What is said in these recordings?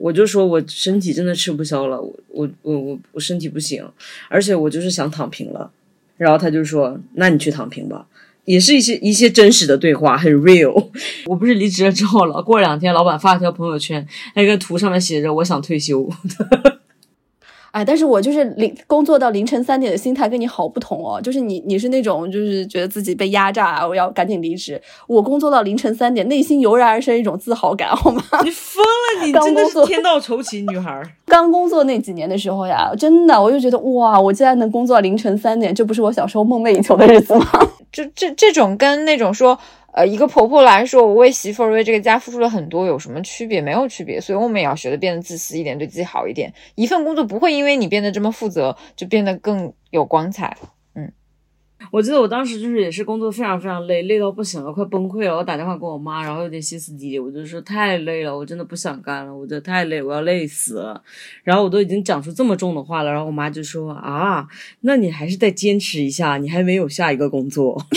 我就说我身体真的吃不消了，我我我我我身体不行，而且我就是想躺平了。然后他就说：“那你去躺平吧。”也是一些一些真实的对话，很 real。我不是离职了之后了，过两天老板发了条朋友圈，那个图上面写着“我想退休”。哎，但是我就是凌工作到凌晨三点的心态跟你好不同哦。就是你你是那种就是觉得自己被压榨，我要赶紧离职。我工作到凌晨三点，内心油然而生一种自豪感，好吗？你疯了，你真的是天道酬勤女孩。刚工作那几年的时候呀，真的我就觉得哇，我竟然能工作到凌晨三点，这不是我小时候梦寐以求的日子吗？就这这种跟那种说。呃，一个婆婆来说，我为媳妇儿为这个家付出了很多，有什么区别？没有区别。所以我们也要学的变得自私一点，对自己好一点。一份工作不会因为你变得这么负责，就变得更有光彩。嗯，我记得我当时就是也是工作非常非常累，累到不行了，快崩溃了。我打电话给我妈，然后有点歇斯底里，我就说太累了，我真的不想干了，我觉得太累，我要累死了。然后我都已经讲出这么重的话了，然后我妈就说啊，那你还是再坚持一下，你还没有下一个工作。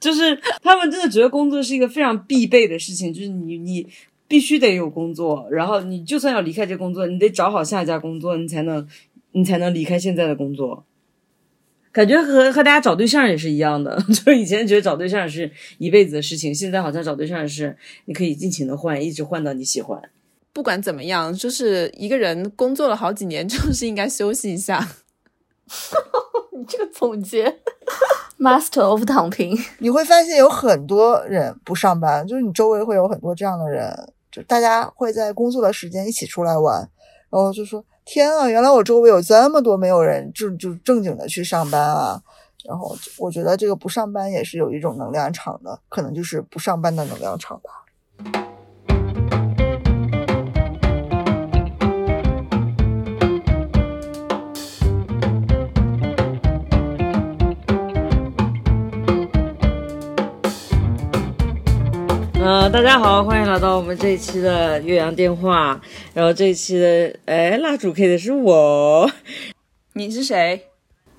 就是他们真的觉得工作是一个非常必备的事情，就是你你必须得有工作，然后你就算要离开这工作，你得找好下一家工作，你才能你才能离开现在的工作。感觉和和大家找对象也是一样的，就以前觉得找对象是一辈子的事情，现在好像找对象是你可以尽情的换，一直换到你喜欢。不管怎么样，就是一个人工作了好几年，就是应该休息一下。你这个总结。Master of 躺平，你会发现有很多人不上班，就是你周围会有很多这样的人，就大家会在工作的时间一起出来玩，然后就说：“天啊，原来我周围有这么多没有人就就正经的去上班啊！”然后我觉得这个不上班也是有一种能量场的，可能就是不上班的能量场吧。呃，大家好，欢迎来到我们这一期的岳阳电话。然后这一期的，哎，蜡烛 K 的是我。你是谁？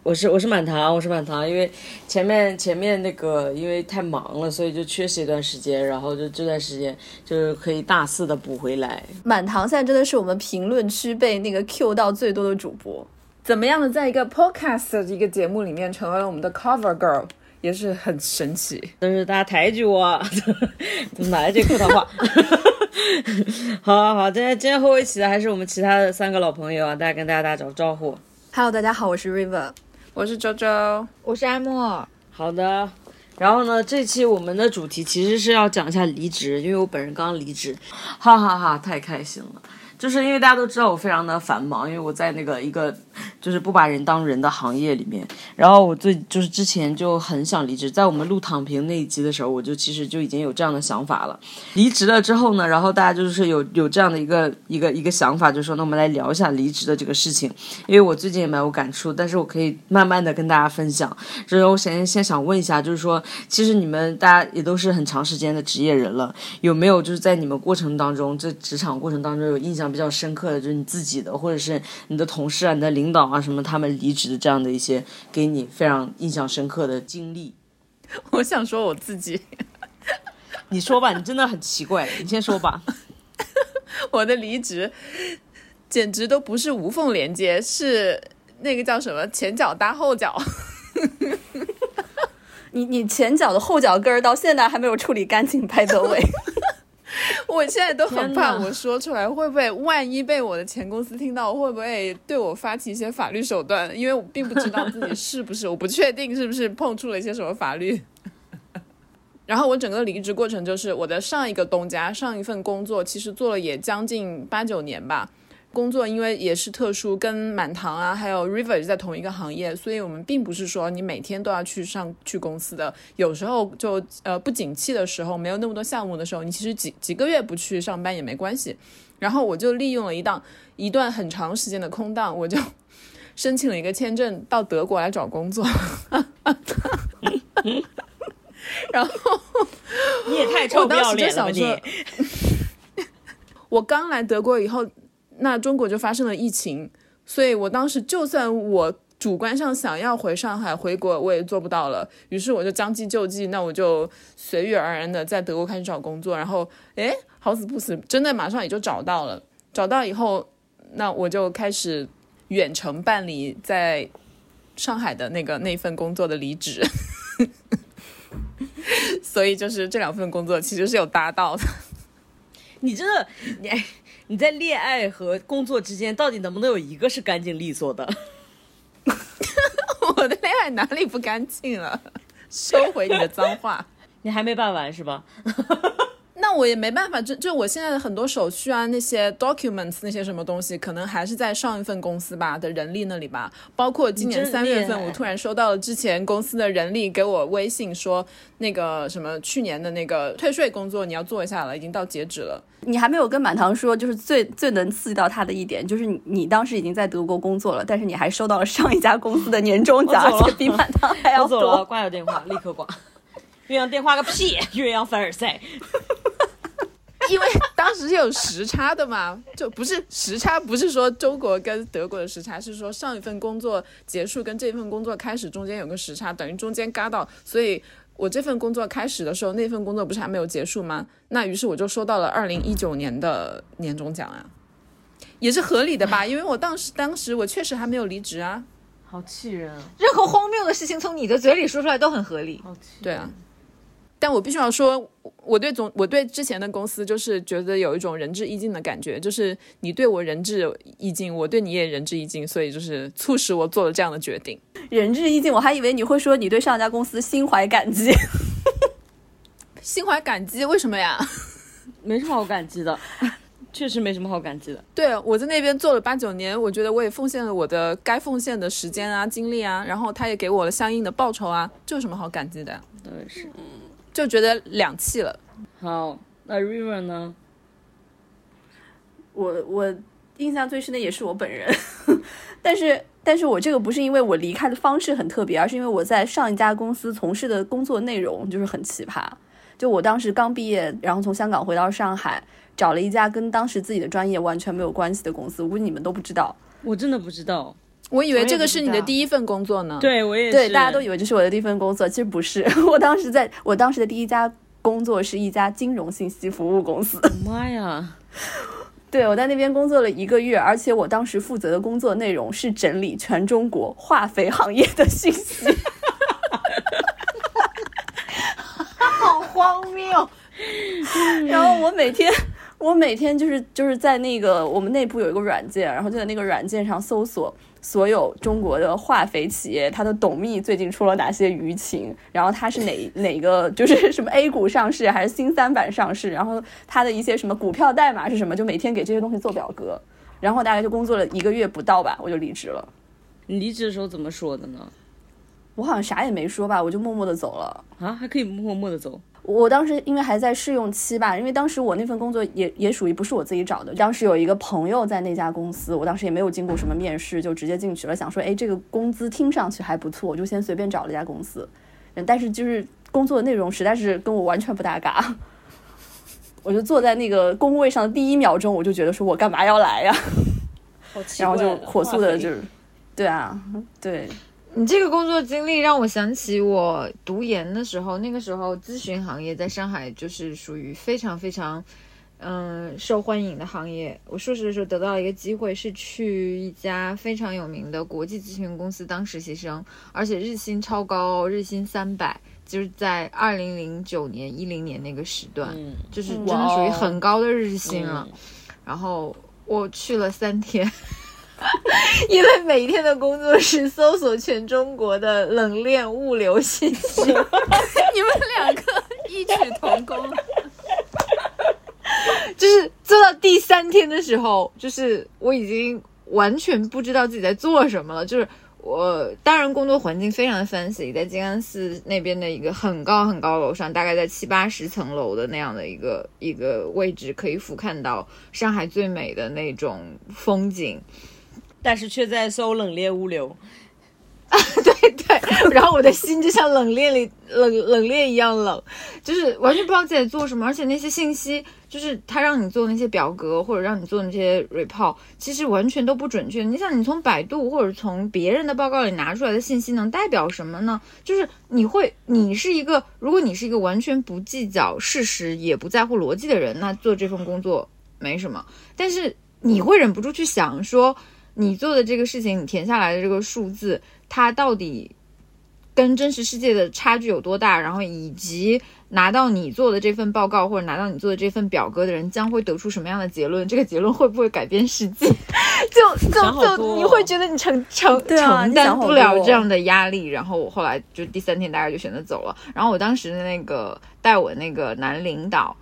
我是我是满堂，我是满堂。因为前面前面那个因为太忙了，所以就缺席一段时间，然后就这段时间就是可以大肆的补回来。满堂现在真的是我们评论区被那个 Q 到最多的主播。怎么样的，在一个 Podcast 的一个节目里面成为了我们的 Cover Girl？也是很神奇，但是大家抬举我，怎么来这客套话？好好好，今天今天和我一起的还是我们其他的三个老朋友啊，大家跟大家打招招呼。Hello，大家好，我是 River，我是周周，我是艾莫。好的，然后呢，这期我们的主题其实是要讲一下离职，因为我本人刚离职，哈哈哈，太开心了。就是因为大家都知道我非常的繁忙，因为我在那个一个就是不把人当人的行业里面。然后我最就是之前就很想离职，在我们录躺平那一集的时候，我就其实就已经有这样的想法了。离职了之后呢，然后大家就是有有这样的一个一个一个想法，就说那我们来聊一下离职的这个事情。因为我最近也蛮有感触，但是我可以慢慢的跟大家分享。就是我先先想问一下，就是说其实你们大家也都是很长时间的职业人了，有没有就是在你们过程当中，这职场过程当中有印象？比较深刻的就是你自己的，或者是你的同事啊、你的领导啊什么，他们离职的这样的一些给你非常印象深刻的经历。我想说我自己，你说吧，你真的很奇怪，你先说吧。我的离职简直都不是无缝连接，是那个叫什么前脚搭后脚。你你前脚的后脚跟儿到现在还没有处理干净，拍的位。我现在都很怕，我说出来会不会万一被我的前公司听到，会不会对我发起一些法律手段？因为我并不知道自己是不是，我不确定是不是碰触了一些什么法律。然后我整个离职过程就是我的上一个东家，上一份工作其实做了也将近八九年吧。工作因为也是特殊，跟满堂啊，还有 River 在同一个行业，所以我们并不是说你每天都要去上去公司的。有时候就呃不景气的时候，没有那么多项目的时候，你其实几几个月不去上班也没关系。然后我就利用了一档一段很长时间的空档，我就申请了一个签证到德国来找工作。然后你也太臭不要脸了你！我刚来德国以后。那中国就发生了疫情，所以我当时就算我主观上想要回上海回国，我也做不到了。于是我就将计就计，那我就随遇而安的在德国开始找工作。然后，哎，好死不死，真的马上也就找到了。找到以后，那我就开始远程办理在上海的那个那份工作的离职。所以就是这两份工作其实是有搭到的。你真的，你你在恋爱和工作之间到底能不能有一个是干净利索的？我的恋爱哪里不干净了？收回你的脏话。你还没办完是吧？那我也没办法，就就我现在的很多手续啊，那些 documents 那些什么东西，可能还是在上一份公司吧的人力那里吧。包括今年三月份，我突然收到了之前公司的人力给我微信说，那个什么去年的那个退税工作你要做一下了，已经到截止了。你还没有跟满堂说，就是最最能刺激到他的一点，就是你你当时已经在德国工作了，但是你还收到了上一家公司的年终奖，而且比满堂还要多。我走了，挂掉电话，立刻挂。鸳鸯电话个屁！鸳鸯凡尔赛。因为当时是有时差的嘛，就不是时差，不是说中国跟德国的时差，是说上一份工作结束跟这份工作开始中间有个时差，等于中间嘎到，所以我这份工作开始的时候，那份工作不是还没有结束吗？那于是我就收到了二零一九年的年终奖啊，也是合理的吧？因为我当时当时我确实还没有离职啊，好气人！任何荒谬的事情从你的嘴里说出来都很合理，好气。对啊。但我必须要说，我对总我对之前的公司就是觉得有一种仁至义尽的感觉，就是你对我仁至义尽，我对你也仁至义尽，所以就是促使我做了这样的决定。仁至义尽，我还以为你会说你对上家公司心怀感激。心怀感激？为什么呀？没什么好感激的，确实没什么好感激的。对，我在那边做了八九年，我觉得我也奉献了我的该奉献的时间啊、精力啊，然后他也给我了相应的报酬啊，这有什么好感激的？对，是。就觉得两气了。好，那 River 呢？我我印象最深的也是我本人，但是但是我这个不是因为我离开的方式很特别，而是因为我在上一家公司从事的工作内容就是很奇葩。就我当时刚毕业，然后从香港回到上海，找了一家跟当时自己的专业完全没有关系的公司。我估计你们都不知道，我真的不知道。我以为这个是你的第一份工作呢。对，我也对，大家都以为这是我的第一份工作，其实不是。我当时在我当时的第一家工作是一家金融信息服务公司。妈呀！对，我在那边工作了一个月，而且我当时负责的工作内容是整理全中国化肥行业的信息。好荒谬！然后我每天。我每天就是就是在那个我们内部有一个软件，然后就在那个软件上搜索所有中国的化肥企业，它的董秘最近出了哪些舆情，然后它是哪 哪个就是什么 A 股上市还是新三板上市，然后它的一些什么股票代码是什么，就每天给这些东西做表格，然后大概就工作了一个月不到吧，我就离职了。你离职的时候怎么说的呢？我好像啥也没说吧，我就默默的走了。啊，还可以默默的走。我当时因为还在试用期吧，因为当时我那份工作也也属于不是我自己找的，当时有一个朋友在那家公司，我当时也没有经过什么面试就直接进去了，想说，哎，这个工资听上去还不错，我就先随便找了一家公司，嗯，但是就是工作的内容实在是跟我完全不搭嘎，我就坐在那个工位上的第一秒钟，我就觉得说我干嘛要来呀，然后就火速的就是，对啊，对。你这个工作经历让我想起我读研的时候，那个时候咨询行业在上海就是属于非常非常，嗯，受欢迎的行业。我硕士的时候得到了一个机会，是去一家非常有名的国际咨询公司当实习生，而且日薪超高，日薪三百，就是在二零零九年一零年那个时段，就是真的属于很高的日薪了。然后我去了三天。因为每天的工作是搜索全中国的冷链物流信息，你们两个异曲同工。就是做到第三天的时候，就是我已经完全不知道自己在做什么了。就是我当然工作环境非常的 fancy，在静安寺那边的一个很高很高楼上，大概在七八十层楼的那样的一个一个位置，可以俯瞰到上海最美的那种风景。但是却在搜冷链物流，啊 对对，然后我的心就像冷链里冷冷链一样冷，就是完全不知道自己在做什么，而且那些信息就是他让你做那些表格或者让你做那些 report，其实完全都不准确。你想，你从百度或者从别人的报告里拿出来的信息能代表什么呢？就是你会，你是一个，如果你是一个完全不计较事实也不在乎逻辑的人，那做这份工作没什么。但是你会忍不住去想说，你做的这个事情，你填下来的这个数字。它到底跟真实世界的差距有多大？然后以及拿到你做的这份报告或者拿到你做的这份表格的人将会得出什么样的结论？这个结论会不会改变世界？就就就你会觉得你承承承担不了这样的压力。然后我后来就第三天大概就选择走了。然后我当时的那个带我那个男领导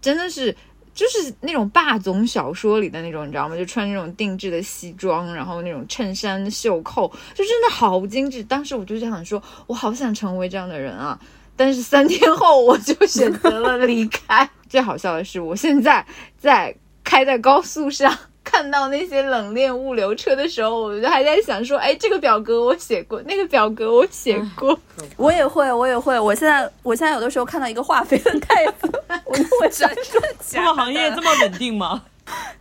真的是。就是那种霸总小说里的那种，你知道吗？就穿那种定制的西装，然后那种衬衫袖扣，就真的好精致。当时我就想说，我好想成为这样的人啊！但是三天后我就选择了离开。最好笑的是，我现在在开在高速上。看到那些冷链物流车的时候，我就还在想说，哎，这个表格我写过，那个表格我写过，我也会，我也会。我现在，我现在有的时候看到一个化肥的袋子，我就会想说，这个行业这么稳定吗？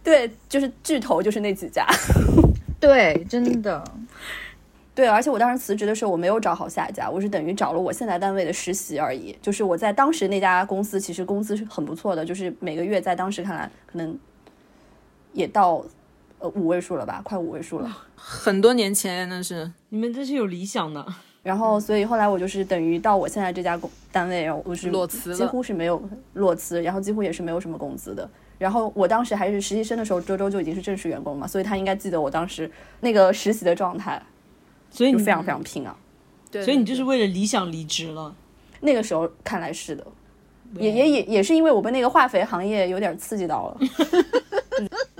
对，就是巨头，就是那几家。对，真的。对，而且我当时辞职的时候，我没有找好下一家，我是等于找了我现在单位的实习而已。就是我在当时那家公司，其实工资是很不错的，就是每个月在当时看来可能。也到，呃五位数了吧，快五位数了，很多年前那是。你们这是有理想的。然后，所以后来我就是等于到我现在这家工单位，然后我是裸辞，几乎是没有裸辞，然后几乎也是没有什么工资的。然后我当时还是实习生的时候，周周就已经是正式员工嘛，所以他应该记得我当时那个实习的状态，所以你非常非常拼啊。对，所以你就是为了理想离职了。那个时候看来是的，也也也也是因为我被那个化肥行业有点刺激到了。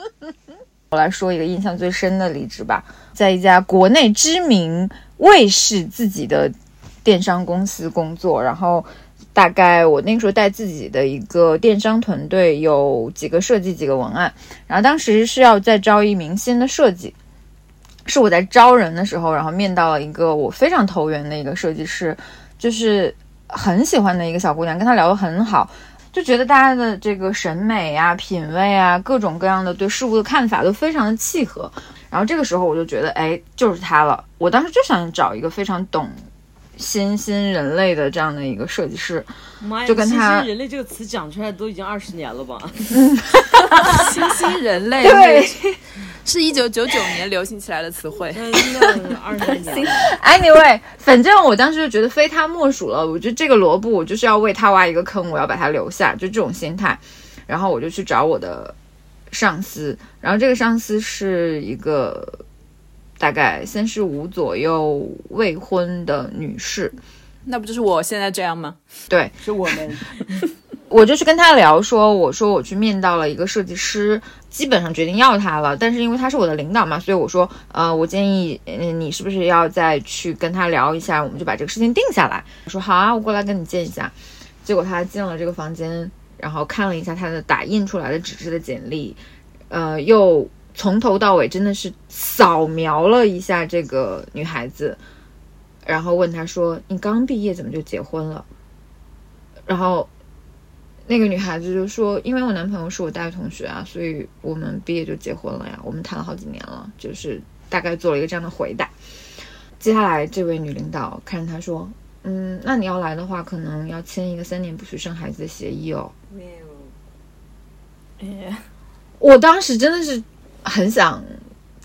来说一个印象最深的离职吧，在一家国内知名卫视自己的电商公司工作，然后大概我那个时候带自己的一个电商团队，有几个设计，几个文案，然后当时是要再招一名新的设计，是我在招人的时候，然后面到了一个我非常投缘的一个设计师，就是很喜欢的一个小姑娘，跟她聊得很好。就觉得大家的这个审美啊、品味啊、各种各样的对事物的看法都非常的契合，然后这个时候我就觉得，哎，就是他了。我当时就想找一个非常懂新兴人类的这样的一个设计师，就跟他“新兴人类”这个词讲出来都已经二十年了吧？新兴人类对。是一九九九年流行起来的词汇，真的二十年。Anyway，反正我当时就觉得非他莫属了。我觉得这个萝卜，我就是要为他挖一个坑，我要把他留下，就这种心态。然后我就去找我的上司，然后这个上司是一个大概三十五左右未婚的女士。那不就是我现在这样吗？对，是我们。我就去跟他聊，说我说我去面到了一个设计师，基本上决定要他了。但是因为他是我的领导嘛，所以我说，呃，我建议，嗯，你是不是要再去跟他聊一下，我们就把这个事情定下来。我说好啊，我过来跟你见一下。结果他进了这个房间，然后看了一下他的打印出来的纸质的简历，呃，又从头到尾真的是扫描了一下这个女孩子，然后问他说：“你刚毕业怎么就结婚了？”然后。那个女孩子就说：“因为我男朋友是我大学同学啊，所以我们毕业就结婚了呀。我们谈了好几年了，就是大概做了一个这样的回答。接下来，这位女领导看着他说：‘嗯，那你要来的话，可能要签一个三年不许生孩子的协议哦。’没有。哎，我当时真的是很想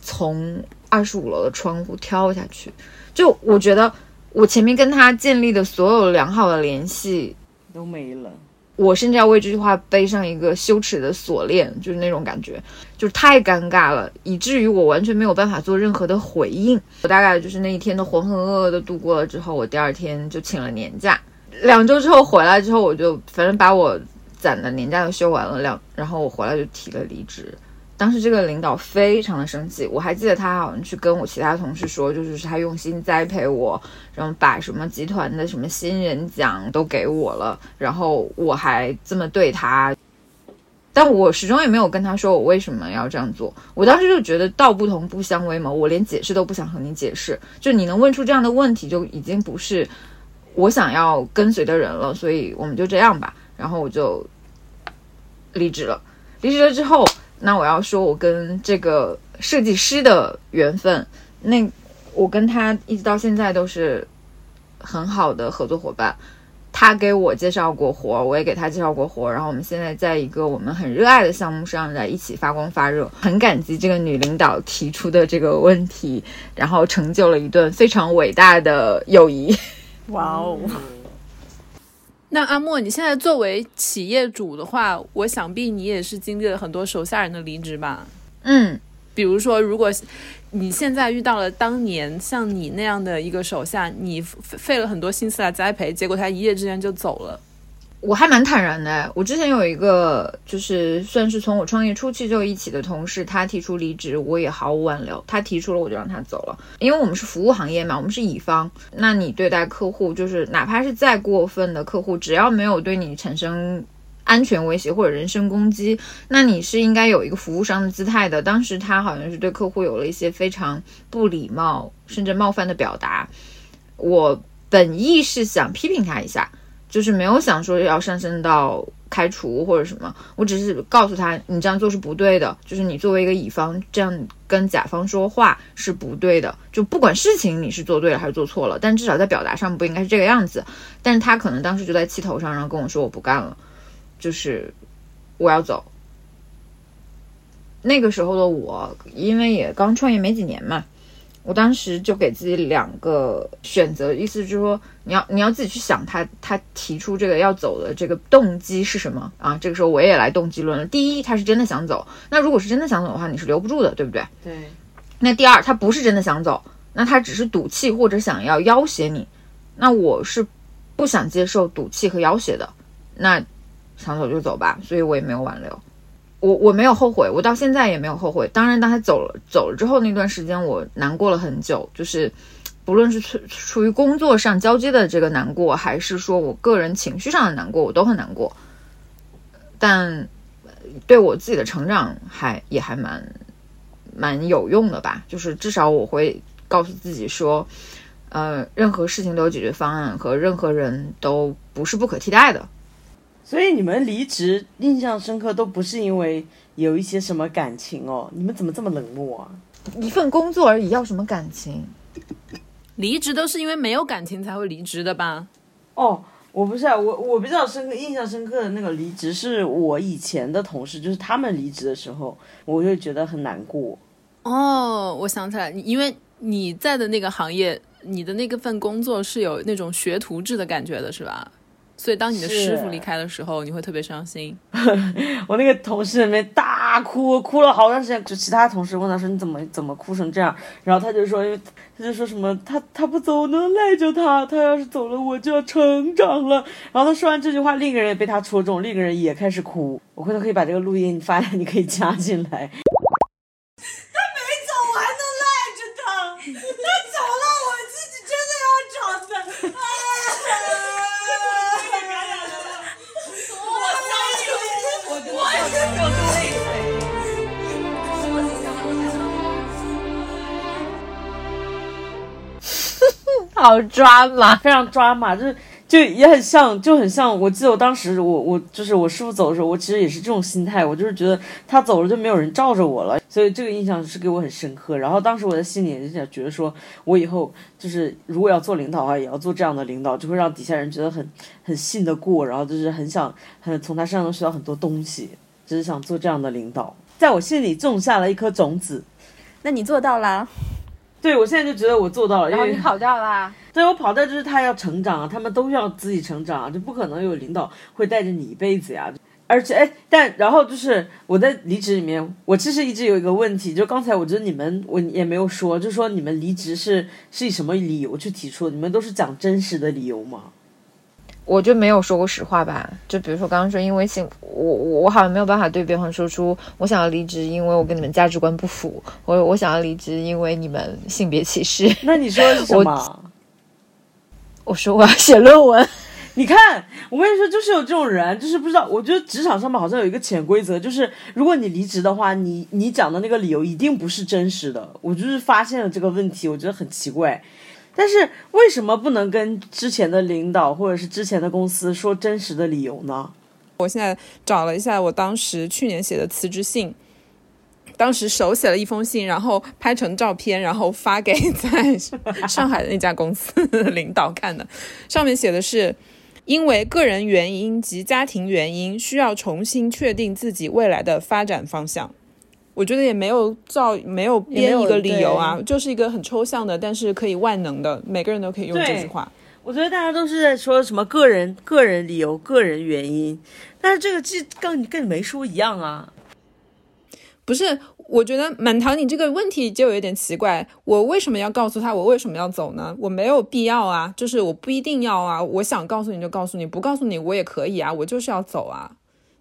从二十五楼的窗户跳下去。就我觉得，我前面跟他建立的所有良好的联系都没了。”我甚至要为这句话背上一个羞耻的锁链，就是那种感觉，就是太尴尬了，以至于我完全没有办法做任何的回应。我大概就是那一天的浑浑噩噩的度过了之后，我第二天就请了年假，两周之后回来之后，我就反正把我攒的年假都休完了，两然后我回来就提了离职。当时这个领导非常的生气，我还记得他好像去跟我其他同事说，就是他用心栽培我，然后把什么集团的什么新人奖都给我了，然后我还这么对他。但我始终也没有跟他说我为什么要这样做。我当时就觉得道不同不相为谋，我连解释都不想和你解释。就你能问出这样的问题，就已经不是我想要跟随的人了。所以我们就这样吧。然后我就离职了。离职了之后，那我要说我跟这个设计师的缘分，那我跟他一直到现在都是很好的合作伙伴。他给我介绍过活，我也给他介绍过活，然后我们现在在一个我们很热爱的项目上，在一起发光发热。很感激这个女领导提出的这个问题，然后成就了一段非常伟大的友谊。哇哦！那阿莫，你现在作为企业主的话，我想必你也是经历了很多手下人的离职吧？嗯，比如说，如果你现在遇到了当年像你那样的一个手下，你费了很多心思来栽培，结果他一夜之间就走了。我还蛮坦然的。我之前有一个，就是算是从我创业初期就一起的同事，他提出离职，我也毫无挽留。他提出了，我就让他走了。因为我们是服务行业嘛，我们是乙方，那你对待客户，就是哪怕是再过分的客户，只要没有对你产生安全威胁或者人身攻击，那你是应该有一个服务商的姿态的。当时他好像是对客户有了一些非常不礼貌甚至冒犯的表达，我本意是想批评他一下。就是没有想说要上升到开除或者什么，我只是告诉他你这样做是不对的，就是你作为一个乙方这样跟甲方说话是不对的，就不管事情你是做对了还是做错了，但至少在表达上不应该是这个样子。但是他可能当时就在气头上，然后跟我说我不干了，就是我要走。那个时候的我，因为也刚创业没几年嘛。我当时就给自己两个选择，意思就是说，你要你要自己去想他他提出这个要走的这个动机是什么啊？这个时候我也来动机论了。第一，他是真的想走，那如果是真的想走的话，你是留不住的，对不对？对。那第二，他不是真的想走，那他只是赌气或者想要要挟你，那我是不想接受赌气和要挟的，那想走就走吧，所以我也没有挽留。我我没有后悔，我到现在也没有后悔。当然，当他走了走了之后那段时间，我难过了很久。就是不论是出出于工作上交接的这个难过，还是说我个人情绪上的难过，我都很难过。但对我自己的成长还也还蛮蛮有用的吧。就是至少我会告诉自己说，呃，任何事情都有解决方案，和任何人都不是不可替代的。所以你们离职印象深刻都不是因为有一些什么感情哦？你们怎么这么冷漠啊？一份工作而已，要什么感情？离职都是因为没有感情才会离职的吧？哦，我不是啊，我我比较深刻、印象深刻的那个离职是我以前的同事，就是他们离职的时候，我就觉得很难过。哦，我想起来，因为你在的那个行业，你的那个份工作是有那种学徒制的感觉的，是吧？所以，当你的师傅离开的时候，你会特别伤心。我那个同事里面大哭，哭了好长时间。就其他同事问他说：“你怎么怎么哭成这样？”然后他就说：“因为他就说什么，他他不走，能赖着他。他要是走了，我就要成长了。”然后他说完这句话，另一个人也被他戳中，另一个人也开始哭。我回头可以把这个录音发来，你可以加进来。好抓马，非常抓马，就是就也很像，就很像。我记得我当时，我我就是我师傅走的时候，我其实也是这种心态，我就是觉得他走了就没有人罩着我了，所以这个印象是给我很深刻。然后当时我在心里就想，觉得说我以后就是如果要做领导的话，也要做这样的领导，就会让底下人觉得很很信得过，然后就是很想很从他身上能学到很多东西，就是想做这样的领导，在我心里种下了一颗种子。那你做到啦？对，我现在就觉得我做到了，然后你跑掉啦。对我跑掉就是他要成长啊，他们都要自己成长啊，就不可能有领导会带着你一辈子呀。而且哎，但然后就是我在离职里面，我其实一直有一个问题，就刚才我觉得你们我也没有说，就说你们离职是是以什么理由去提出？你们都是讲真实的理由吗？我就没有说过实话吧？就比如说刚刚说，因为性，我我我好像没有办法对对方说出我想要离职，因为我跟你们价值观不符，我我想要离职，因为你们性别歧视。那你说的是什么？我说我要写论文。你看，我跟你说，就是有这种人，就是不知道。我觉得职场上面好像有一个潜规则，就是如果你离职的话，你你讲的那个理由一定不是真实的。我就是发现了这个问题，我觉得很奇怪。但是为什么不能跟之前的领导或者是之前的公司说真实的理由呢？我现在找了一下，我当时去年写的辞职信，当时手写了一封信，然后拍成照片，然后发给在上海的那家公司领导看的。上面写的是，因为个人原因及家庭原因，需要重新确定自己未来的发展方向。我觉得也没有造没有编一个理由啊，就是一个很抽象的，但是可以万能的，每个人都可以用这句话。我觉得大家都是在说什么个人个人理由、个人原因，但是这个既跟跟没说一样啊。不是，我觉得满堂你这个问题就有点奇怪。我为什么要告诉他我为什么要走呢？我没有必要啊，就是我不一定要啊。我想告诉你就告诉你，不告诉你我也可以啊。我就是要走啊。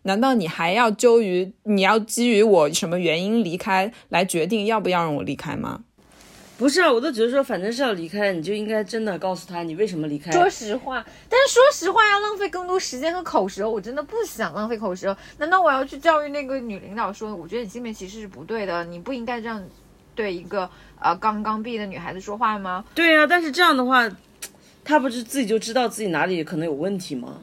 难道你还要纠于你要基于我什么原因离开来决定要不要让我离开吗？不是啊，我都觉得说反正是要离开，你就应该真的告诉他你为什么离开。说实话，但是说实话要浪费更多时间和口舌，我真的不想浪费口舌。难道我要去教育那个女领导说，我觉得你性别歧视是不对的，你不应该这样对一个呃刚刚毕业的女孩子说话吗？对呀，但是这样的话，她不是自己就知道自己哪里可能有问题吗？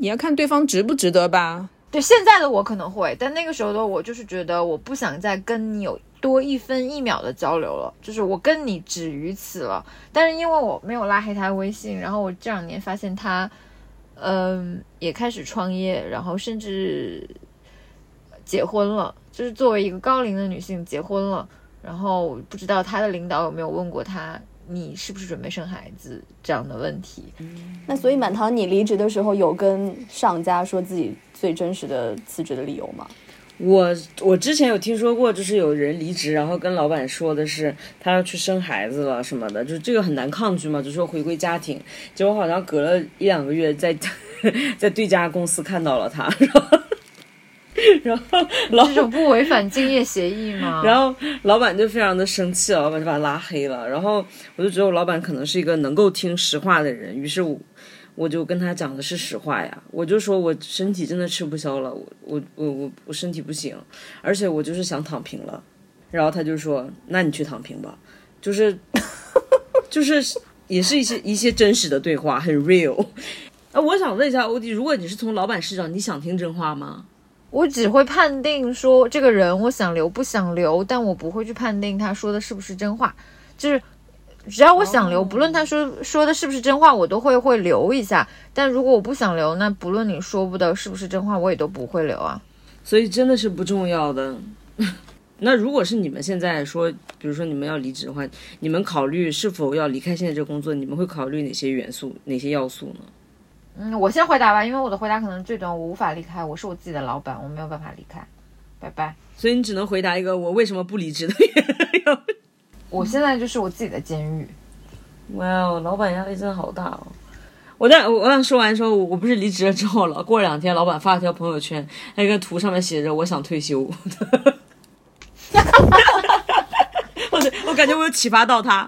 你要看对方值不值得吧。对现在的我可能会，但那个时候的我就是觉得我不想再跟你有多一分一秒的交流了，就是我跟你止于此了。但是因为我没有拉黑他微信，然后我这两年发现他，嗯，也开始创业，然后甚至结婚了，就是作为一个高龄的女性结婚了，然后不知道他的领导有没有问过他。你是不是准备生孩子这样的问题？那所以满堂，你离职的时候有跟上家说自己最真实的辞职的理由吗？我我之前有听说过，就是有人离职，然后跟老板说的是他要去生孩子了什么的，就是这个很难抗拒嘛，就说回归家庭。结果好像隔了一两个月，在 在对家公司看到了他。然后老这种不违反竞业协议吗？然后老板就非常的生气了，老板就把他拉黑了。然后我就觉得我老板可能是一个能够听实话的人，于是我我就跟他讲的是实话呀，我就说我身体真的吃不消了，我我我我我身体不行，而且我就是想躺平了。然后他就说，那你去躺平吧，就是 就是也是一些一些真实的对话，很 real。啊，我想问一下欧弟，如果你是从老板视角，你想听真话吗？我只会判定说这个人我想留不想留，但我不会去判定他说的是不是真话。就是只要我想留，不论他说说的是不是真话，我都会会留一下。但如果我不想留，那不论你说不的是不是真话，我也都不会留啊。所以真的是不重要的。那如果是你们现在说，比如说你们要离职的话，你们考虑是否要离开现在这个工作，你们会考虑哪些元素、哪些要素呢？嗯，我先回答吧，因为我的回答可能最短，我无法离开，我是我自己的老板，我没有办法离开，拜拜。所以你只能回答一个我为什么不离职的原因。我现在就是我自己的监狱。哇哦，老板压力真的好大哦！我在我刚说完说，我不是离职了之后了，过两天老板发了条朋友圈，那个图上面写着我想退休。我我感觉我有启发到他。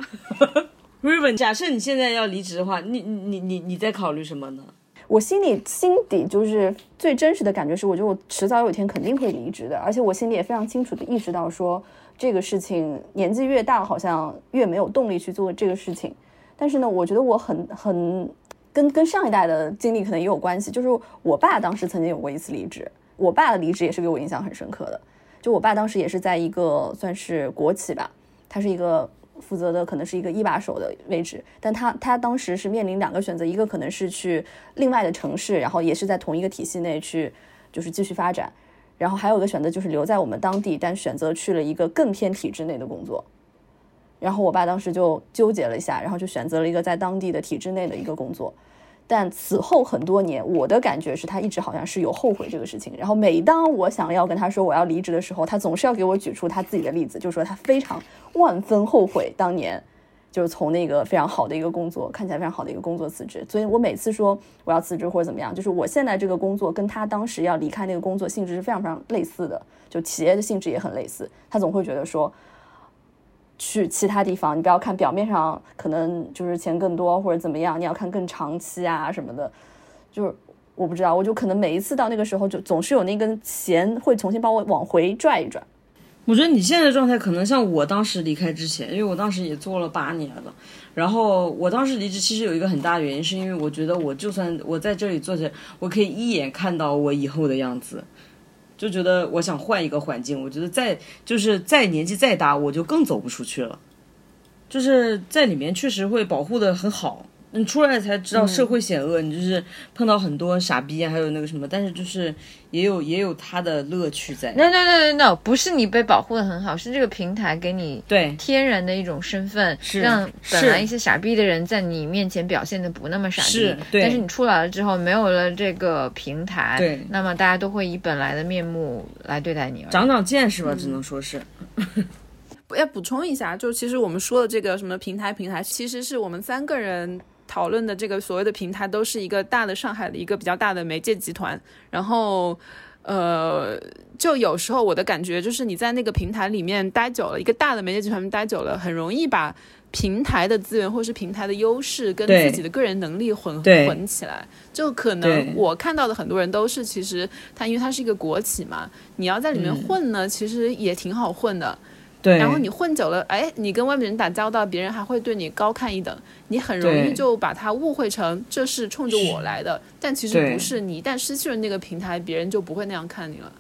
Riven，假设你现在要离职的话，你你你你在考虑什么呢？我心里心底就是最真实的感觉是，我觉得我迟早有一天肯定会离职的，而且我心里也非常清楚的意识到，说这个事情年纪越大，好像越没有动力去做这个事情。但是呢，我觉得我很很跟跟上一代的经历可能也有关系，就是我爸当时曾经有过一次离职，我爸的离职也是给我印象很深刻的。就我爸当时也是在一个算是国企吧，他是一个。负责的可能是一个一把手的位置，但他他当时是面临两个选择，一个可能是去另外的城市，然后也是在同一个体系内去就是继续发展，然后还有一个选择就是留在我们当地，但选择去了一个更偏体制内的工作。然后我爸当时就纠结了一下，然后就选择了一个在当地的体制内的一个工作。但此后很多年，我的感觉是他一直好像是有后悔这个事情。然后每当我想要跟他说我要离职的时候，他总是要给我举出他自己的例子，就是说他非常万分后悔当年就是从那个非常好的一个工作，看起来非常好的一个工作辞职。所以我每次说我要辞职或者怎么样，就是我现在这个工作跟他当时要离开那个工作性质是非常非常类似的，就企业的性质也很类似。他总会觉得说。去其他地方，你不要看表面上可能就是钱更多或者怎么样，你要看更长期啊什么的。就是我不知道，我就可能每一次到那个时候，就总是有那根弦会重新把我往回拽一拽。我觉得你现在的状态可能像我当时离开之前，因为我当时也做了八年了。然后我当时离职，其实有一个很大的原因，是因为我觉得我就算我在这里做着，我可以一眼看到我以后的样子，就觉得我想换一个环境。我觉得再就是再年纪再大，我就更走不出去了。就是在里面确实会保护的很好。你出来才知道社会险恶，你就是碰到很多傻逼啊，还有那个什么，但是就是也有也有它的乐趣在。No no no no no，不是你被保护的很好，是这个平台给你对天然的一种身份，是让本来一些傻逼的人在你面前表现的不那么傻逼。是对但是你出来了之后，没有了这个平台，对那么大家都会以本来的面目来对待你了。长长见识吧，只能说是。要补充一下，就其实我们说的这个什么平台平台，其实是我们三个人讨论的这个所谓的平台，都是一个大的上海的一个比较大的媒介集团。然后，呃，就有时候我的感觉就是你在那个平台里面待久了，一个大的媒介集团待久了，很容易把平台的资源或是平台的优势跟自己的个人能力混对混起来。就可能我看到的很多人都是，其实他因为他是一个国企嘛，你要在里面嗯混呢，其实也挺好混的。对，然后你混久了，哎，你跟外面人打交道，别人还会对你高看一等，你很容易就把他误会成这是冲着我来的，但其实不是。你一旦失去了那个平台，别人就不会那样看你了。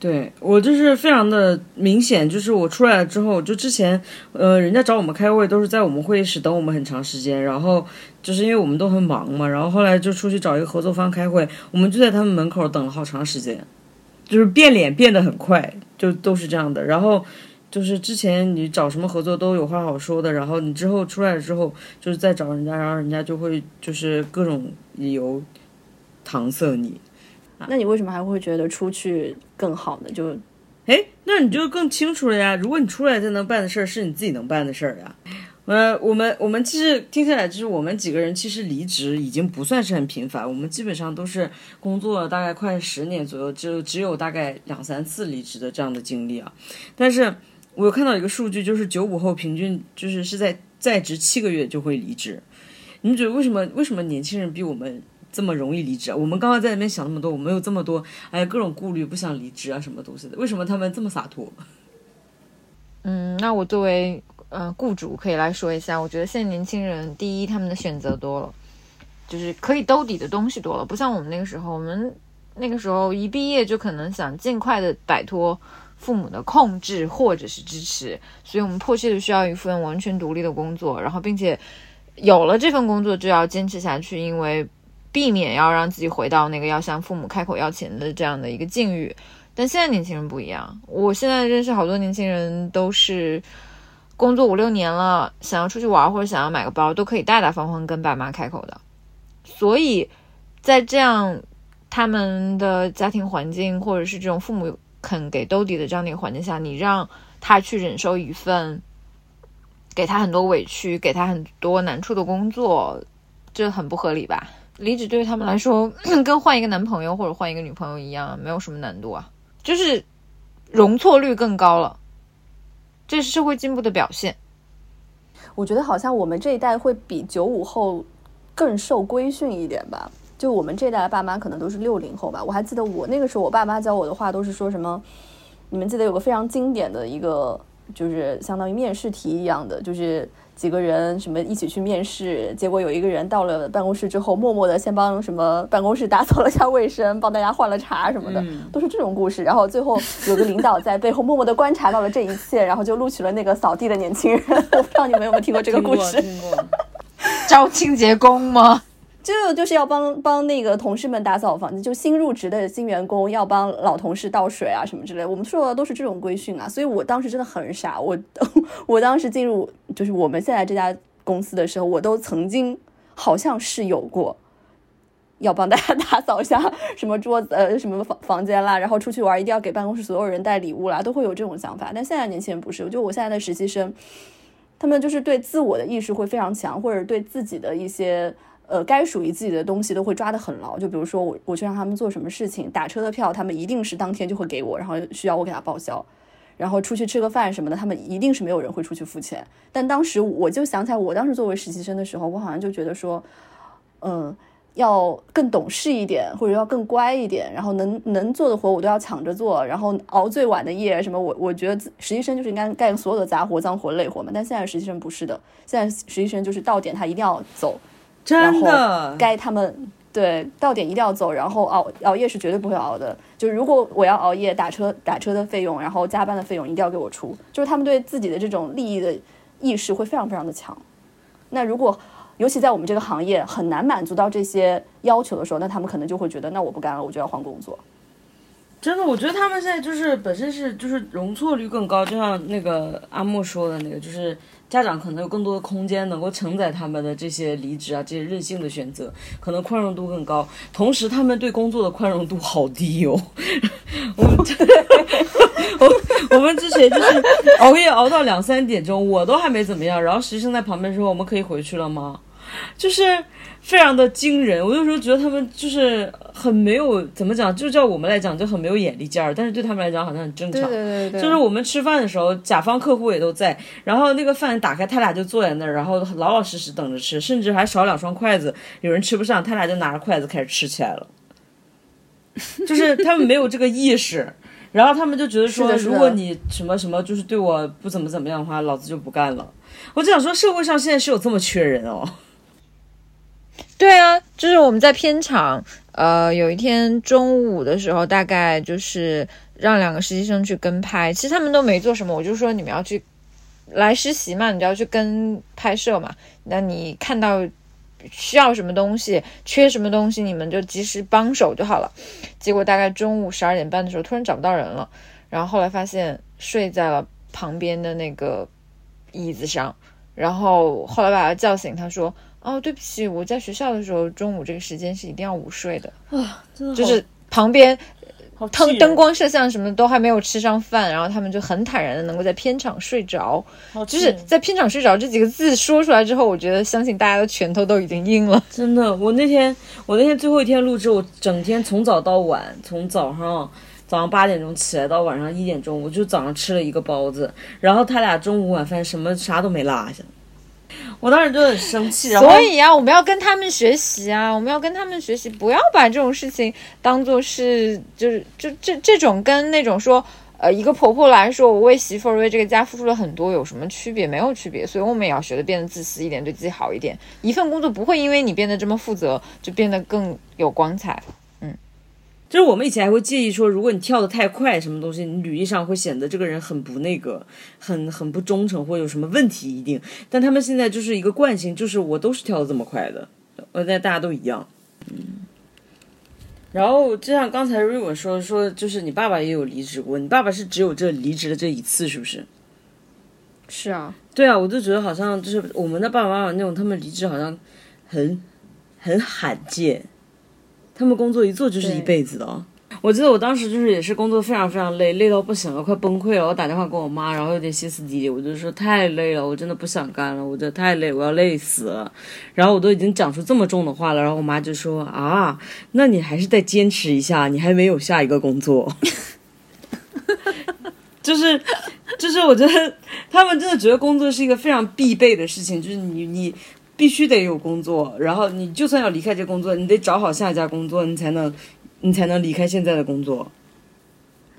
对我就是非常的明显，就是我出来了之后，就之前呃，人家找我们开会都是在我们会议室等我们很长时间，然后就是因为我们都很忙嘛，然后后来就出去找一个合作方开会，我们就在他们门口等了好长时间，就是变脸变得很快，就都是这样的。然后就是之前你找什么合作都有话好说的，然后你之后出来了之后，就是再找人家，然后人家就会就是各种理由搪塞你。那你为什么还会觉得出去更好呢？就哎，那你就更清楚了呀。如果你出来才能办的事儿，是你自己能办的事儿呀。呃，我们我们其实听下来，就是我们几个人其实离职已经不算是很频繁，我们基本上都是工作了大概快十年左右，就只有大概两三次离职的这样的经历啊。但是我看到一个数据，就是九五后平均就是是在在职七个月就会离职。你们觉得为什么为什么年轻人比我们这么容易离职啊？我们刚刚在那边想那么多，我们有这么多哎各种顾虑，不想离职啊什么东西的，为什么他们这么洒脱？嗯，那我作为呃雇主可以来说一下，我觉得现在年轻人，第一他们的选择多了，就是可以兜底的东西多了，不像我们那个时候，我们那个时候一毕业就可能想尽快的摆脱父母的控制或者是支持，所以我们迫切的需要一份完全独立的工作，然后并且有了这份工作就要坚持下去，因为避免要让自己回到那个要向父母开口要钱的这样的一个境遇。但现在年轻人不一样，我现在认识好多年轻人都是工作五六年了，想要出去玩或者想要买个包，都可以大大方方跟爸妈开口的。所以在这样他们的家庭环境或者是这种父母肯给兜底的这样的一个环境下，你让他去忍受一份给他很多委屈、给他很多难处的工作，这很不合理吧？离职对于他们来说，跟换一个男朋友或者换一个女朋友一样，没有什么难度啊，就是容错率更高了，这是社会进步的表现。我觉得好像我们这一代会比九五后更受规训一点吧。就我们这一代的爸妈可能都是六零后吧。我还记得我那个时候，我爸妈教我的话都是说什么，你们记得有个非常经典的一个，就是相当于面试题一样的，就是几个人什么一起去面试，结果有一个人到了办公室之后，默默的先帮什么办公室打扫了下卫生，帮大家换了茶什么的，都是这种故事。然后最后有个领导在背后默默的观察到了这一切，然后就录取了那个扫地的年轻人。我不知道你们有没有听过这个故事？听过，听 过招清洁工吗？这个就是要帮帮那个同事们打扫房子，就新入职的新员工要帮老同事倒水啊什么之类。我们受的都是这种规训啊，所以我当时真的很傻。我 我当时进入就是我们现在这家公司的时候，我都曾经好像是有过要帮大家打扫一下什么桌子呃什么房房间啦，然后出去玩一定要给办公室所有人带礼物啦，都会有这种想法。但现在年轻人不是，就我现在的实习生，他们就是对自我的意识会非常强，或者对自己的一些。呃，该属于自己的东西都会抓得很牢。就比如说我，我去让他们做什么事情，打车的票，他们一定是当天就会给我，然后需要我给他报销。然后出去吃个饭什么的，他们一定是没有人会出去付钱。但当时我就想起来，我当时作为实习生的时候，我好像就觉得说，嗯。要更懂事一点，或者要更乖一点，然后能能做的活我都要抢着做，然后熬最晚的夜什么，我我觉得实习生就是应该干所有的杂活、脏活、累活嘛。但现在实习生不是的，现在实习生就是到点他一定要走，真的，该他们对到点一定要走，然后熬熬夜是绝对不会熬的。就是如果我要熬夜，打车打车的费用，然后加班的费用一定要给我出。就是他们对自己的这种利益的意识会非常非常的强。那如果尤其在我们这个行业很难满足到这些要求的时候，那他们可能就会觉得，那我不干了，我就要换工作。真的，我觉得他们现在就是本身是就是容错率更高，就像那个阿莫说的那个，就是家长可能有更多的空间能够承载他们的这些离职啊，这些任性的选择，可能宽容度更高。同时，他们对工作的宽容度好低哦。我们我我们之前就是熬夜熬到两三点钟，我都还没怎么样，然后实习生在旁边说：“我们可以回去了吗？”就是非常的惊人，我有时候觉得他们就是很没有怎么讲，就叫我们来讲就很没有眼力见儿，但是对他们来讲好像很正常。对对对，就是我们吃饭的时候，甲方客户也都在，然后那个饭打开，他俩就坐在那儿，然后老老实实等着吃，甚至还少两双筷子，有人吃不上，他俩就拿着筷子开始吃起来了。就是他们没有这个意识，然后他们就觉得说，如果你什么什么就是对我不怎么怎么样的话，老子就不干了。我就想说，社会上现在是有这么缺人哦。对啊，就是我们在片场，呃，有一天中午的时候，大概就是让两个实习生去跟拍，其实他们都没做什么，我就说你们要去来实习嘛，你就要去跟拍摄嘛，那你看到需要什么东西，缺什么东西，你们就及时帮手就好了。结果大概中午十二点半的时候，突然找不到人了，然后后来发现睡在了旁边的那个椅子上，然后后来把他叫醒，他说。哦，对不起，我在学校的时候，中午这个时间是一定要午睡的啊，真的就是旁边灯灯光摄像什么都还没有吃上饭，然后他们就很坦然的能够在片场睡着，就是在片场睡着这几个字说出来之后，我觉得相信大家的拳头都已经硬了。真的，我那天我那天最后一天录制，我整天从早到晚，从早上早上八点钟起来到晚上一点钟，我就早上吃了一个包子，然后他俩中午晚饭什么啥都没落下。我当时就很生气，所以啊，我们要跟他们学习啊，我们要跟他们学习，不要把这种事情当做是就是就这这种跟那种说呃一个婆婆来说，我为媳妇儿为这个家付出了很多，有什么区别？没有区别。所以我们也要学的变得自私一点，对自己好一点。一份工作不会因为你变得这么负责，就变得更有光彩。就是我们以前还会介意说，如果你跳的太快，什么东西，你履历上会显得这个人很不那个，很很不忠诚，或有什么问题一定。但他们现在就是一个惯性，就是我都是跳的这么快的，呃，大家都一样。嗯。然后就像刚才瑞文说说，就是你爸爸也有离职过，你爸爸是只有这离职的这一次，是不是？是啊。对啊，我就觉得好像就是我们的爸爸妈妈那种，他们离职好像很很罕见。他们工作一做就是一辈子的。我记得我当时就是也是工作非常非常累，累到不行了，快崩溃了。我打电话给我妈，然后有点歇斯底里，我就说太累了，我真的不想干了，我真的太累，我要累死了。然后我都已经讲出这么重的话了，然后我妈就说啊，那你还是再坚持一下，你还没有下一个工作。就 是就是，我觉得他们真的觉得工作是一个非常必备的事情，就是你你。必须得有工作，然后你就算要离开这工作，你得找好下一家工作，你才能，你才能离开现在的工作。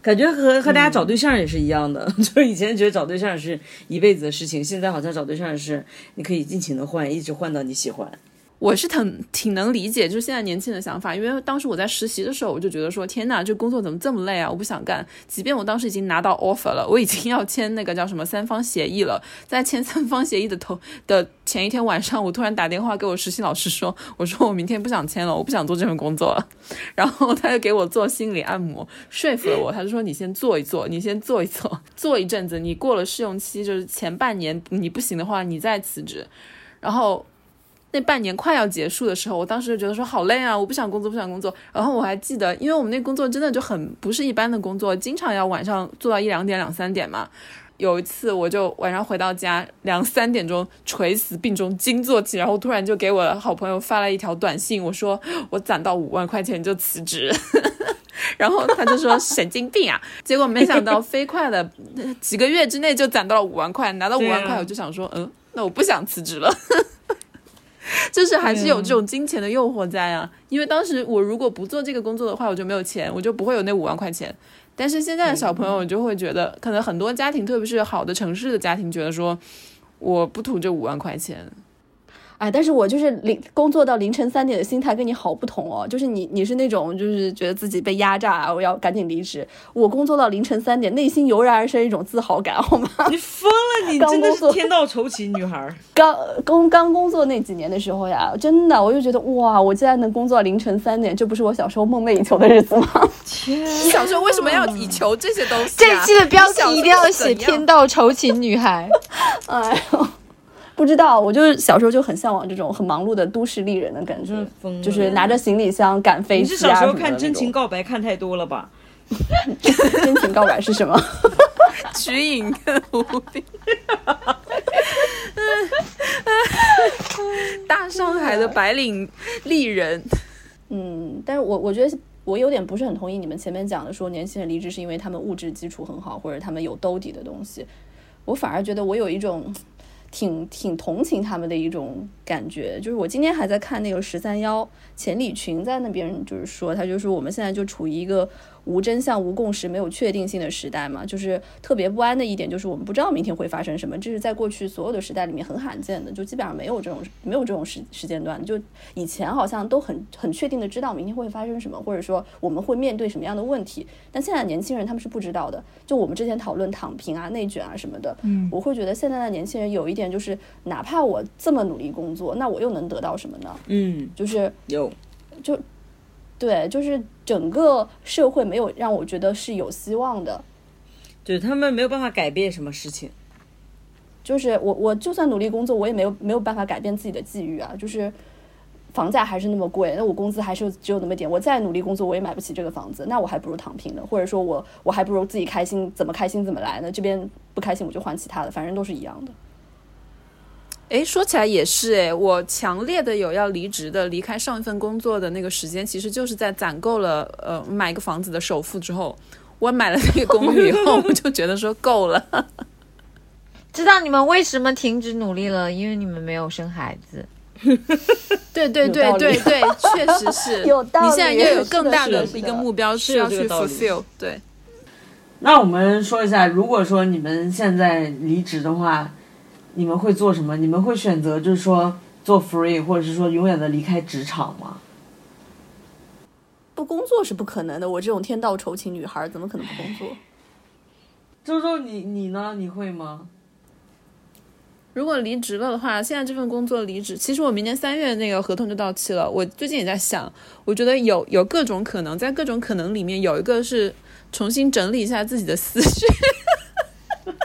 感觉和和大家找对象也是一样的，就以前觉得找对象是一辈子的事情，现在好像找对象是你可以尽情的换，一直换到你喜欢。我是挺挺能理解，就是现在年轻人的想法，因为当时我在实习的时候，我就觉得说，天呐，这工作怎么这么累啊，我不想干。即便我当时已经拿到 offer 了，我已经要签那个叫什么三方协议了，在签三方协议的头的前一天晚上，我突然打电话给我实习老师说，我说我明天不想签了，我不想做这份工作了。然后他就给我做心理按摩，说服了我，他就说你先做一做，你先做一做，做一阵子，你过了试用期，就是前半年你不行的话，你再辞职。然后。那半年快要结束的时候，我当时就觉得说好累啊，我不想工作，不想工作。然后我还记得，因为我们那工作真的就很不是一般的工作，经常要晚上做到一两点、两三点嘛。有一次，我就晚上回到家两三点钟，垂死病中惊坐起，然后突然就给我好朋友发了一条短信，我说我攒到五万块钱就辞职。然后他就说神经病啊，结果没想到飞快的几个月之内就攒到了五万块，拿到五万块我就想说，嗯，那我不想辞职了。就是还是有这种金钱的诱惑在啊，因为当时我如果不做这个工作的话，我就没有钱，我就不会有那五万块钱。但是现在的小朋友就会觉得，可能很多家庭，特别是好的城市的家庭，觉得说我不图这五万块钱，哎，但是我就是凌工作到凌晨三点的心态跟你好不同哦，就是你你是那种就是觉得自己被压榨，我要赶紧离职。我工作到凌晨三点，内心油然而生一种自豪感，好吗？你疯了，你真的是天道酬勤女孩儿。刚工刚工作那几年的时候呀，真的我就觉得哇，我竟然能工作到凌晨三点，这不是我小时候梦寐以求的日子吗？你小时候为什么要以求这些东西、这一？期的标题一定要写“天道酬勤女孩 哎呦，不知道，我就是小时候就很向往这种很忙碌的都市丽人的感觉就是拿着行李箱赶飞机啊是小时候看真情告白看太多了吧？真情告白是什么？瞿颖跟吴斌，大上海的白领丽人，嗯，但是我我觉得我有点不是很同意你们前面讲的说年轻人离职是因为他们物质基础很好，或者他们有兜底的东西。我反而觉得我有一种挺挺同情他们的一种感觉，就是我今天还在看那个十三幺，钱理群在那边就是说，他就说我们现在就处于一个无真相、无共识、没有确定性的时代嘛，就是特别不安的一点就是我们不知道明天会发生什么，这是在过去所有的时代里面很罕见的，就基本上没有这种没有这种时时间段，就以前好像都很很确定的知道明天会发生什么，或者说我们会面对什么样的问题，但现在的年轻人他们是不知道的。就我们之前讨论躺平啊、内卷啊什么的，嗯，我会觉得现在的年轻人有一点就是，哪怕我这么努力工作，那我又能得到什么呢？嗯，就是有。对，就是整个社会没有让我觉得是有希望的。对他们没有办法改变什么事情。就是我我就算努力工作，我也没有没有办法改变自己的际遇啊。就是房价还是那么贵，那我工资还是只有那么点，我再努力工作我也买不起这个房子，那我还不如躺平呢，或者说我我还不如自己开心，怎么开心怎么来呢？这边不开心我就换其他的，反正都是一样的。哎，说起来也是哎，我强烈的有要离职的，离开上一份工作的那个时间，其实就是在攒够了呃买一个房子的首付之后，我买了那个公寓以后，我就觉得说够了。”。知道你们为什么停止努力了？因为你们没有生孩子。对对对对对，确实是。有道理你现在又有更大的一个目标是需要去 fulfill。对，那我们说一下，如果说你们现在离职的话，你们会做什么？你们会选择就是说做 free，或者是说永远的离开职场吗？不工作是不可能的，我这种天道酬勤女孩怎么可能不工作？周周，你你呢？你会吗？如果离职了的话，现在这份工作离职，其实我明年三月那个合同就到期了。我最近也在想，我觉得有有各种可能，在各种可能里面有一个是重新整理一下自己的思绪。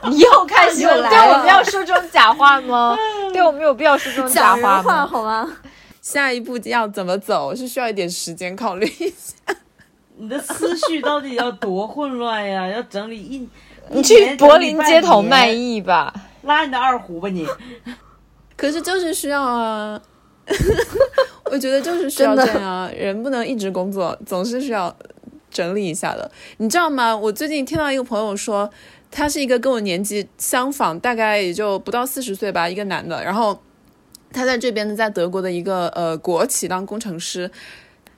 你又开始来了对我们要说这种假话吗？对我们有必要说这种假话吗？话好吗？下一步要怎么走，是需要一点时间考虑一下。你的思绪到底要多混乱呀？要整理一，你去柏林街头卖艺吧。拉你的二胡吧你。可是就是需要啊，我觉得就是需要这样啊，人不能一直工作，总是需要整理一下的。你知道吗？我最近听到一个朋友说，他是一个跟我年纪相仿，大概也就不到四十岁吧，一个男的，然后他在这边呢，在德国的一个呃国企当工程师，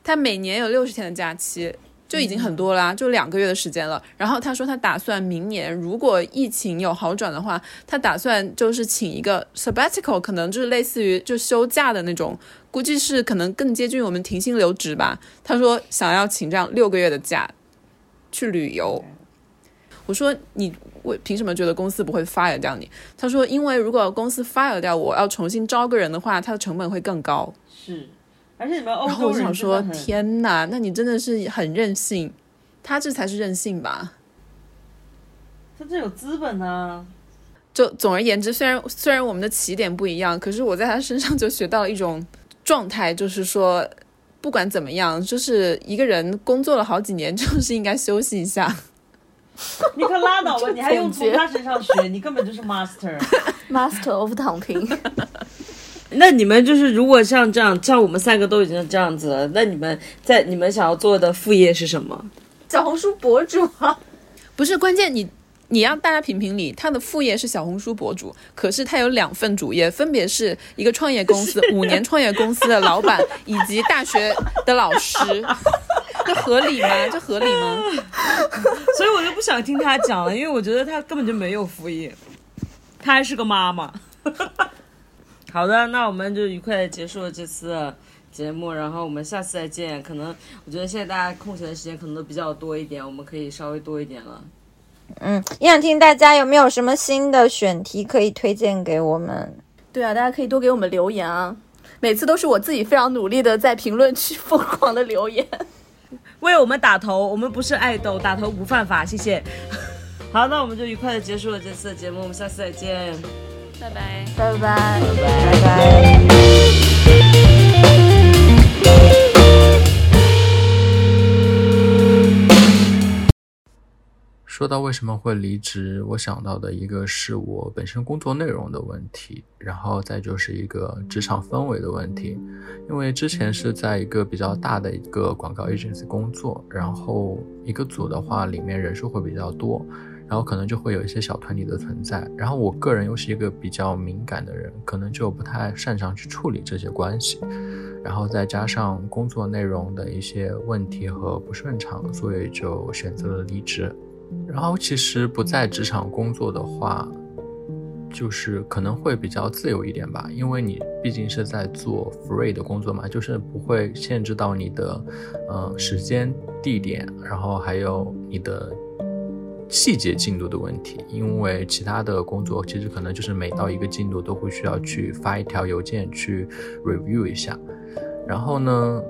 他每年有六十天的假期。就已经很多啦，就两个月的时间了。然后他说他打算明年如果疫情有好转的话，他打算就是请一个 sabbatical，可能就是类似于就休假的那种，估计是可能更接近我们停薪留职吧。他说想要请这样六个月的假去旅游。我说你我凭什么觉得公司不会 fire 掉你？他说因为如果公司 fire 掉我，要重新招个人的话，他的成本会更高。是，而且你们欧然后我想说，天哪，那你真的是很任性，他这才是任性吧？他这有资本呢、就总而言之，虽然虽然我们的起点不一样，可是我在他身上就学到了一种状态，就是说，不管怎么样，就是一个人工作了好几年，就是应该休息一下。你可拉倒吧，你还用从他身上学，你根本就是 master。Master of 躺平，那你们就是如果像这样，像我们三个都已经这样子了，那你们在你们想要做的副业是什么？小红书博主啊，不是关键你。你让大家评评理，他的副业是小红书博主，可是他有两份主业，分别是一个创业公司、五年创业公司的老板以及大学的老师，这合理吗？这合理吗？所以我就不想听他讲了，因为我觉得他根本就没有副业，他还是个妈妈。好的，那我们就愉快的结束了这次节目，然后我们下次再见。可能我觉得现在大家空闲的时间可能都比较多一点，我们可以稍微多一点了。嗯，也想听大家有没有什么新的选题可以推荐给我们？对啊，大家可以多给我们留言啊！每次都是我自己非常努力的在评论区疯狂的留言，为我们打头，我们不是爱豆，打头不犯法，谢谢。好，那我们就愉快的结束了这次的节目，我们下次再见，拜拜，拜拜，拜拜。说到为什么会离职，我想到的一个是我本身工作内容的问题，然后再就是一个职场氛围的问题。因为之前是在一个比较大的一个广告 agency 工作，然后一个组的话里面人数会比较多，然后可能就会有一些小团体的存在。然后我个人又是一个比较敏感的人，可能就不太擅长去处理这些关系，然后再加上工作内容的一些问题和不顺畅，所以就选择了离职。然后其实不在职场工作的话，就是可能会比较自由一点吧，因为你毕竟是在做 free 的工作嘛，就是不会限制到你的，呃，时间、地点，然后还有你的细节进度的问题。因为其他的工作其实可能就是每到一个进度都会需要去发一条邮件去 review 一下，然后呢。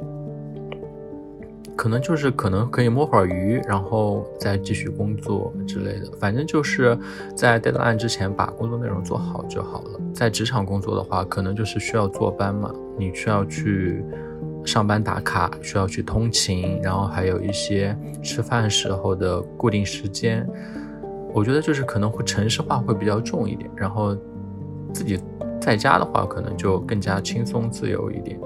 可能就是可能可以摸会儿鱼，然后再继续工作之类的。反正就是在 deadline 之前把工作内容做好就好了。在职场工作的话，可能就是需要坐班嘛，你需要去上班打卡，需要去通勤，然后还有一些吃饭时候的固定时间。我觉得就是可能会城市化会比较重一点，然后自己在家的话，可能就更加轻松自由一点。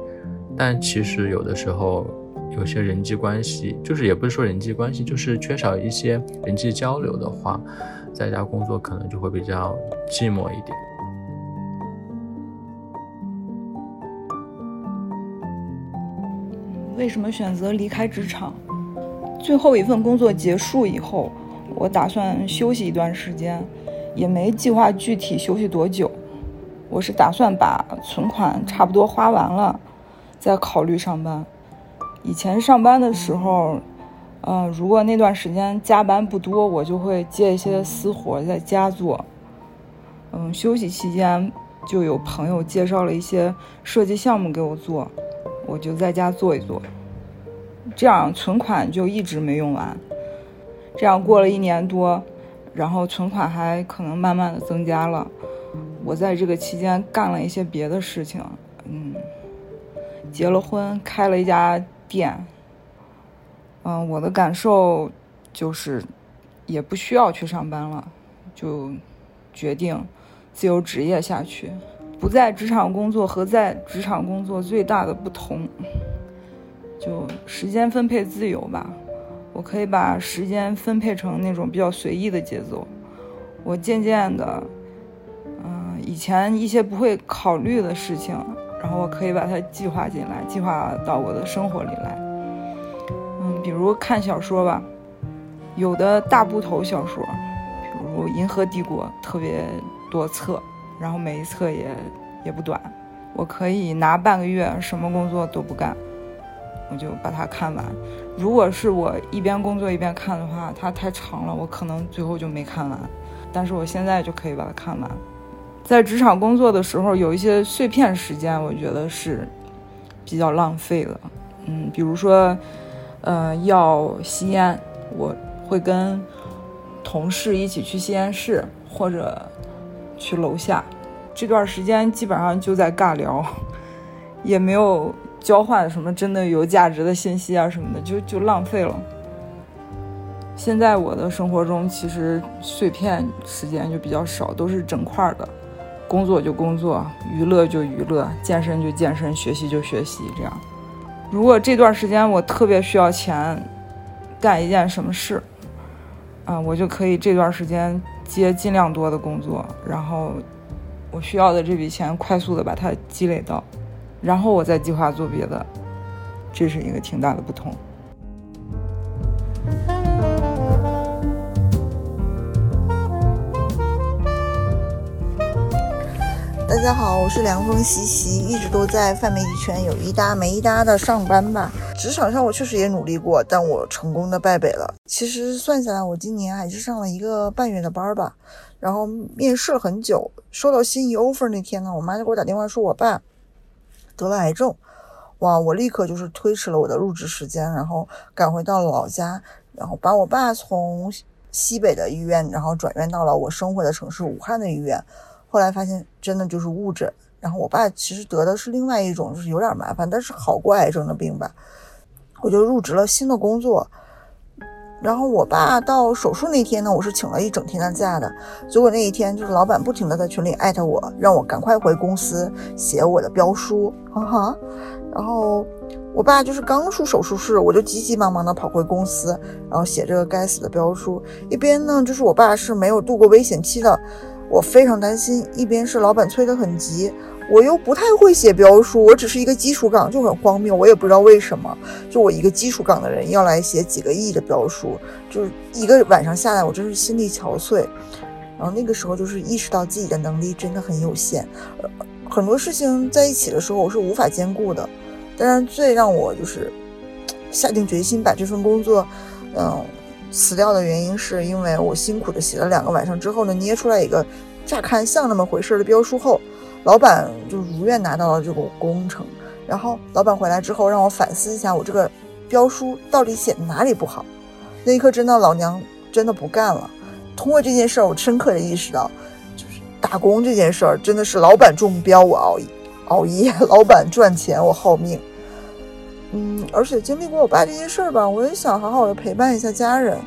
但其实有的时候。有些人际关系，就是也不是说人际关系，就是缺少一些人际交流的话，在家工作可能就会比较寂寞一点。为什么选择离开职场？最后一份工作结束以后，我打算休息一段时间，也没计划具体休息多久。我是打算把存款差不多花完了，再考虑上班。以前上班的时候，嗯，如果那段时间加班不多，我就会接一些私活在家做。嗯，休息期间就有朋友介绍了一些设计项目给我做，我就在家做一做。这样存款就一直没用完。这样过了一年多，然后存款还可能慢慢的增加了。我在这个期间干了一些别的事情，嗯，结了婚，开了一家。店，嗯，我的感受就是，也不需要去上班了，就决定自由职业下去。不在职场工作和在职场工作最大的不同，就时间分配自由吧。我可以把时间分配成那种比较随意的节奏。我渐渐的，嗯，以前一些不会考虑的事情。然后我可以把它计划进来，计划到我的生活里来。嗯，比如看小说吧，有的大部头小说，比如《银河帝国》，特别多册，然后每一册也也不短，我可以拿半个月，什么工作都不干，我就把它看完。如果是我一边工作一边看的话，它太长了，我可能最后就没看完。但是我现在就可以把它看完。在职场工作的时候，有一些碎片时间，我觉得是比较浪费的。嗯，比如说，呃，要吸烟，我会跟同事一起去吸烟室，或者去楼下。这段时间基本上就在尬聊，也没有交换什么真的有价值的信息啊什么的，就就浪费了。现在我的生活中其实碎片时间就比较少，都是整块的。工作就工作，娱乐就娱乐，健身就健身，学习就学习。这样，如果这段时间我特别需要钱，干一件什么事，啊，我就可以这段时间接尽量多的工作，然后我需要的这笔钱快速的把它积累到，然后我再计划做别的，这是一个挺大的不同。大家好，我是凉风习习，一直都在泛媒体圈有一搭没一搭的上班吧。职场上我确实也努力过，但我成功的败北了。其实算下来，我今年还是上了一个半月的班吧。然后面试了很久，收到心仪 offer 那天呢，我妈就给我打电话说我爸得了癌症。哇，我立刻就是推迟了我的入职时间，然后赶回到了老家，然后把我爸从西北的医院，然后转院到了我生活的城市武汉的医院。后来发现真的就是误诊，然后我爸其实得的是另外一种，就是有点麻烦，但是好过癌症的病吧。我就入职了新的工作，然后我爸到手术那天呢，我是请了一整天的假的。结果那一天就是老板不停的在群里艾特我，让我赶快回公司写我的标书，哈哈。然后我爸就是刚出手术室，我就急急忙忙的跑回公司，然后写这个该死的标书。一边呢，就是我爸是没有度过危险期的。我非常担心，一边是老板催得很急，我又不太会写标书，我只是一个基础岗，就很荒谬。我也不知道为什么，就我一个基础岗的人要来写几个亿的标书，就是一个晚上下来，我真是心力憔悴。然后那个时候就是意识到自己的能力真的很有限，很多事情在一起的时候我是无法兼顾的。当然，最让我就是下定决心把这份工作，嗯。辞掉的原因是因为我辛苦的写了两个晚上之后呢，捏出来一个乍看像那么回事的标书后，老板就如愿拿到了这个工程。然后老板回来之后让我反思一下我这个标书到底写哪里不好。那一刻真的老娘真的不干了。通过这件事儿，我深刻的意识到，就是打工这件事儿真的是老板中标我熬夜熬夜，老板赚钱我耗命。嗯，而且经历过我爸这件事儿吧，我也想好好的陪伴一下家人。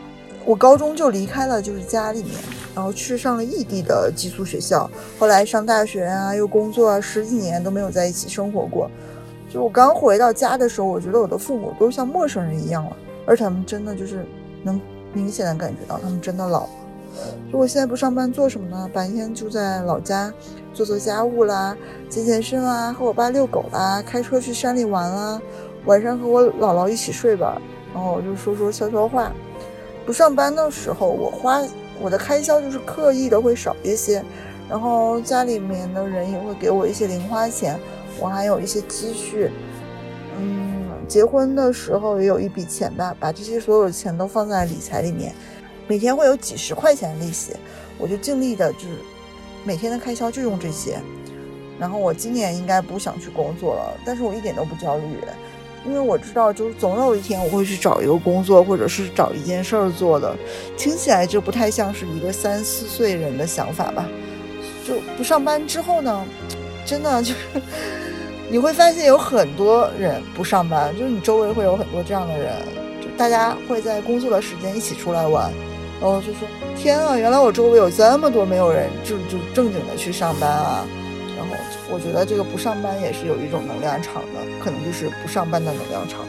我高中就离开了，就是家里面，然后去上了异地的寄宿学校。后来上大学啊，又工作啊，十几年都没有在一起生活过。就我刚回到家的时候，我觉得我的父母都像陌生人一样了，而且他们真的就是能明显的感觉到他们真的老了。就我现在不上班做什么呢？白天就在老家做做家务啦，健健身啊，和我爸遛狗啦，开车去山里玩啦。晚上和我姥姥一起睡吧，然后我就说说悄悄话。不上班的时候，我花我的开销就是刻意的会少一些，然后家里面的人也会给我一些零花钱，我还有一些积蓄。嗯，结婚的时候也有一笔钱吧，把这些所有的钱都放在理财里面，每天会有几十块钱利息，我就尽力的，就是每天的开销就用这些。然后我今年应该不想去工作了，但是我一点都不焦虑。因为我知道，就是总有一天我会去找一个工作，或者是找一件事儿做的。听起来就不太像是一个三四岁人的想法吧？就不上班之后呢，真的就是你会发现有很多人不上班，就是你周围会有很多这样的人，就大家会在工作的时间一起出来玩，然后就说：“天啊，原来我周围有这么多没有人就就正经的去上班啊！”然后我觉得这个不上班也是有一种能量场的，可能就是不上班的能量场。